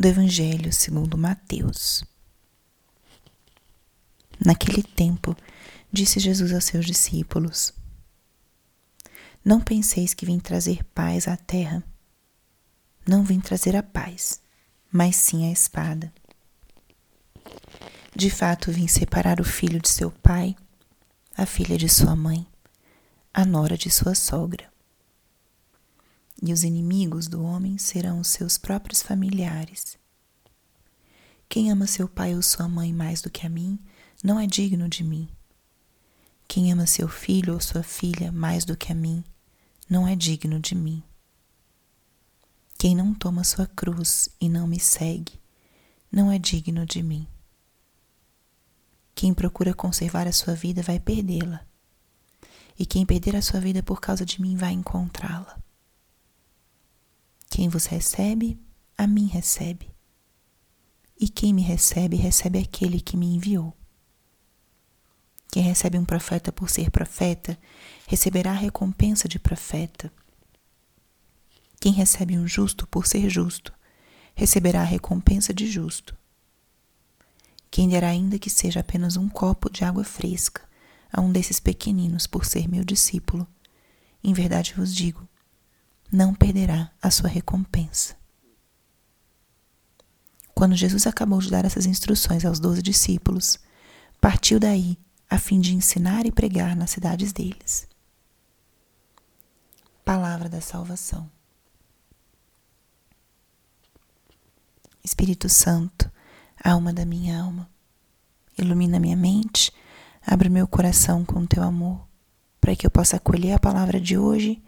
do Evangelho segundo Mateus. Naquele tempo, disse Jesus aos seus discípulos: Não penseis que vim trazer paz à terra. Não vim trazer a paz, mas sim a espada. De fato, vim separar o filho de seu pai, a filha de sua mãe, a nora de sua sogra. E os inimigos do homem serão os seus próprios familiares. Quem ama seu pai ou sua mãe mais do que a mim, não é digno de mim. Quem ama seu filho ou sua filha mais do que a mim, não é digno de mim. Quem não toma sua cruz e não me segue, não é digno de mim. Quem procura conservar a sua vida vai perdê-la, e quem perder a sua vida por causa de mim vai encontrá-la. Quem vos recebe, a mim recebe, e quem me recebe, recebe aquele que me enviou. Quem recebe um profeta por ser profeta, receberá a recompensa de profeta. Quem recebe um justo por ser justo, receberá a recompensa de justo. Quem derá ainda que seja apenas um copo de água fresca a um desses pequeninos por ser meu discípulo, em verdade vos digo, não perderá a sua recompensa. Quando Jesus acabou de dar essas instruções aos doze discípulos, partiu daí a fim de ensinar e pregar nas cidades deles. Palavra da Salvação. Espírito Santo, alma da minha alma, ilumina minha mente, abre meu coração com teu amor, para que eu possa acolher a palavra de hoje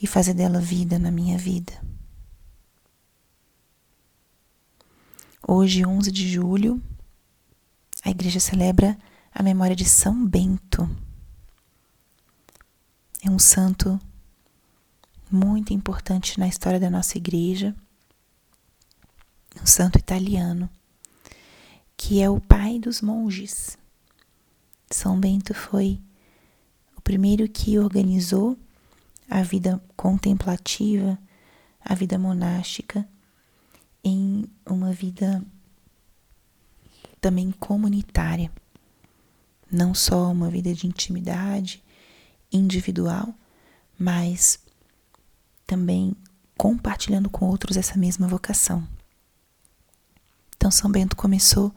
e fazer dela vida na minha vida. Hoje, 11 de julho, a igreja celebra a memória de São Bento. É um santo muito importante na história da nossa igreja, um santo italiano, que é o pai dos monges. São Bento foi o primeiro que organizou a vida contemplativa, a vida monástica, em uma vida também comunitária não só uma vida de intimidade individual, mas também compartilhando com outros essa mesma vocação. Então, São Bento começou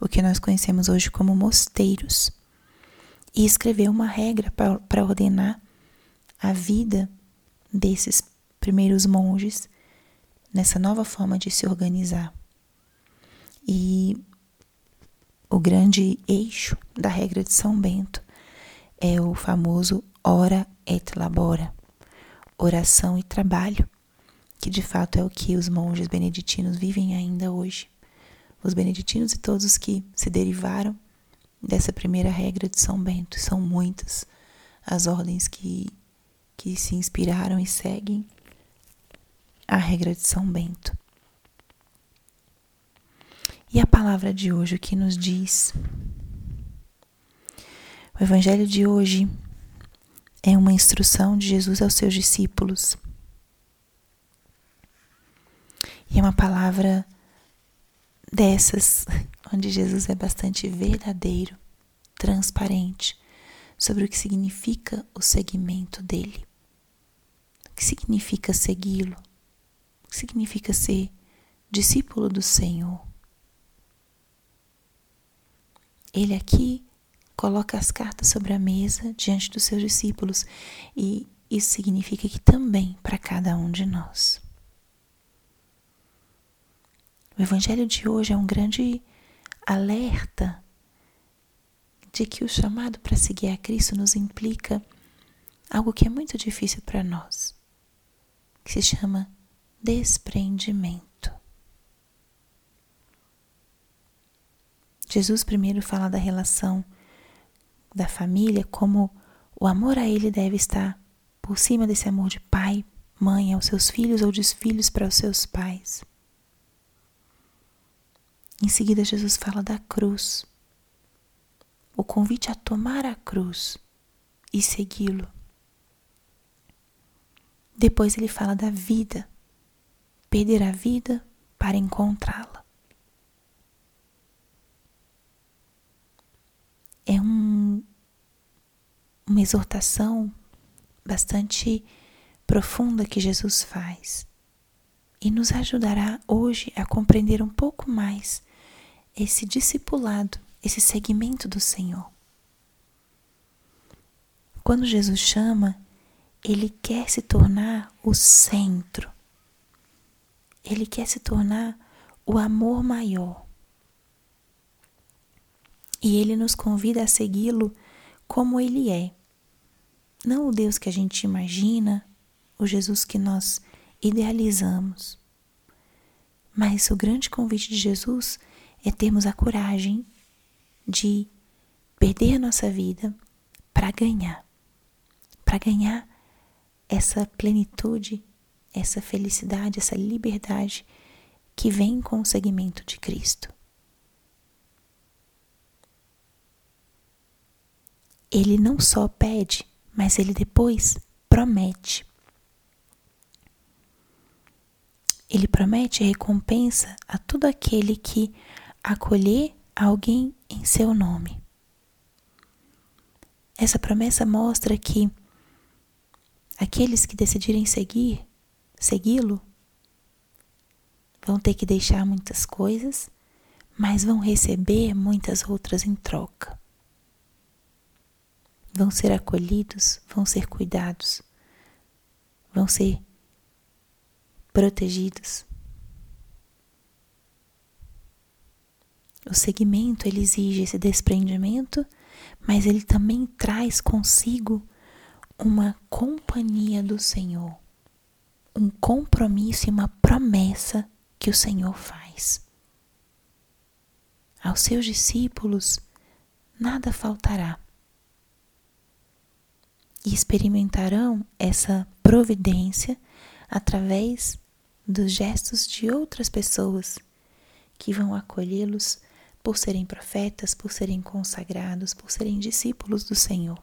o que nós conhecemos hoje como mosteiros e escreveu uma regra para ordenar a vida desses primeiros monges nessa nova forma de se organizar. E o grande eixo da regra de São Bento é o famoso ora et labora, oração e trabalho, que de fato é o que os monges beneditinos vivem ainda hoje. Os beneditinos e todos os que se derivaram dessa primeira regra de São Bento, são muitas as ordens que, que se inspiraram e seguem a regra de São Bento. E a palavra de hoje o que nos diz? O evangelho de hoje é uma instrução de Jesus aos seus discípulos. E é uma palavra dessas onde Jesus é bastante verdadeiro, transparente sobre o que significa o seguimento dele. Que significa segui-lo? Que significa ser discípulo do Senhor? Ele aqui coloca as cartas sobre a mesa diante dos seus discípulos e isso significa que também para cada um de nós. O Evangelho de hoje é um grande alerta de que o chamado para seguir a Cristo nos implica algo que é muito difícil para nós, que se chama desprendimento. Jesus primeiro fala da relação da família, como o amor a ele deve estar por cima desse amor de pai, mãe aos seus filhos ou de filhos para os seus pais. Em seguida, Jesus fala da cruz, o convite a tomar a cruz e segui-lo. Depois ele fala da vida, perder a vida para encontrá-la. É um, uma exortação bastante profunda que Jesus faz e nos ajudará hoje a compreender um pouco mais esse discipulado, esse segmento do Senhor. Quando Jesus chama, ele quer se tornar o centro. Ele quer se tornar o amor maior. E ele nos convida a segui-lo como ele é. Não o Deus que a gente imagina, o Jesus que nós idealizamos. Mas o grande convite de Jesus é termos a coragem de perder a nossa vida para ganhar. Para ganhar essa plenitude, essa felicidade, essa liberdade que vem com o segmento de Cristo. Ele não só pede, mas ele depois promete. Ele promete recompensa a todo aquele que acolher alguém em seu nome. Essa promessa mostra que aqueles que decidirem seguir, segui-lo, vão ter que deixar muitas coisas, mas vão receber muitas outras em troca. Vão ser acolhidos, vão ser cuidados, vão ser protegidos. O segmento ele exige esse desprendimento, mas ele também traz consigo uma companhia do Senhor, um compromisso e uma promessa que o Senhor faz. Aos seus discípulos nada faltará. E experimentarão essa providência através dos gestos de outras pessoas que vão acolhê-los por serem profetas, por serem consagrados, por serem discípulos do Senhor.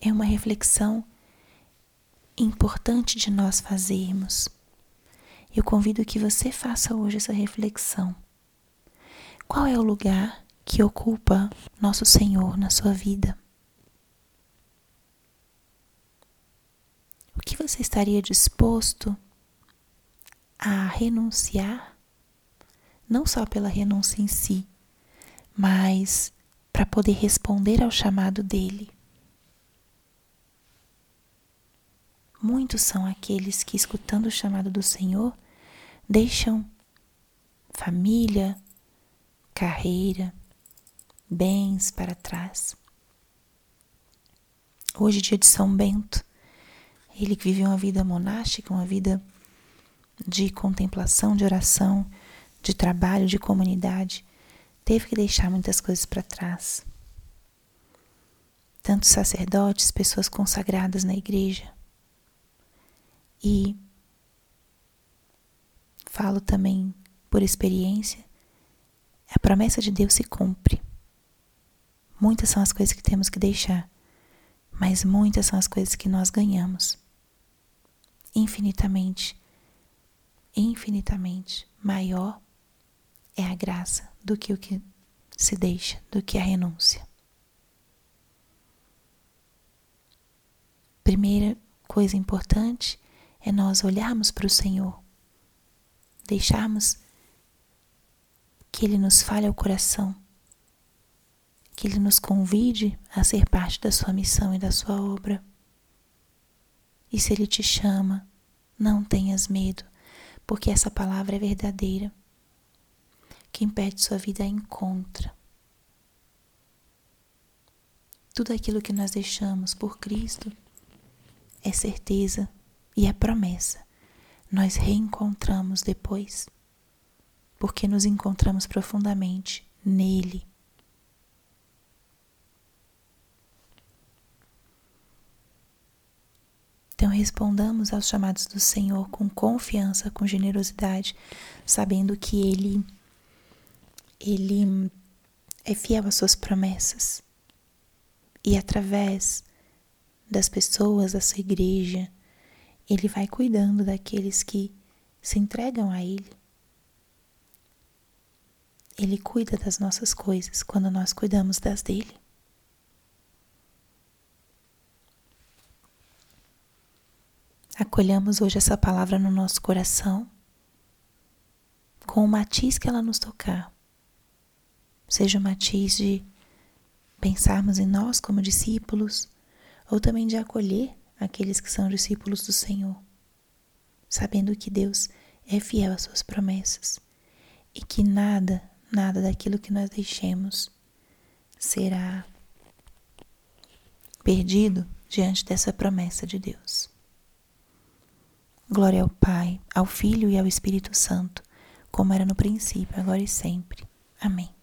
É uma reflexão importante de nós fazermos. Eu convido que você faça hoje essa reflexão. Qual é o lugar que ocupa nosso Senhor na sua vida? O que você estaria disposto a renunciar? Não só pela renúncia em si, mas para poder responder ao chamado dele. Muitos são aqueles que, escutando o chamado do Senhor, deixam família, carreira, bens para trás. Hoje, dia de São Bento, ele que viveu uma vida monástica, uma vida de contemplação, de oração, de trabalho, de comunidade, teve que deixar muitas coisas para trás. Tantos sacerdotes, pessoas consagradas na igreja. E falo também por experiência, a promessa de Deus se cumpre. Muitas são as coisas que temos que deixar, mas muitas são as coisas que nós ganhamos infinitamente, infinitamente maior é a graça do que o que se deixa, do que a renúncia. Primeira coisa importante é nós olharmos para o Senhor, deixarmos que Ele nos fale ao coração, que Ele nos convide a ser parte da Sua missão e da Sua obra. E se Ele te chama, não tenhas medo, porque essa palavra é verdadeira. Quem perde sua vida encontra. Tudo aquilo que nós deixamos por Cristo é certeza e é promessa. Nós reencontramos depois, porque nos encontramos profundamente nele. Então respondamos aos chamados do Senhor com confiança, com generosidade, sabendo que Ele, Ele é fiel às suas promessas. E através das pessoas da sua igreja Ele vai cuidando daqueles que se entregam a Ele. Ele cuida das nossas coisas quando nós cuidamos das dele. Acolhamos hoje essa palavra no nosso coração, com o matiz que ela nos tocar. Seja o matiz de pensarmos em nós como discípulos, ou também de acolher aqueles que são discípulos do Senhor, sabendo que Deus é fiel às suas promessas e que nada, nada daquilo que nós deixemos será perdido diante dessa promessa de Deus. Glória ao Pai, ao Filho e ao Espírito Santo, como era no princípio, agora e sempre. Amém.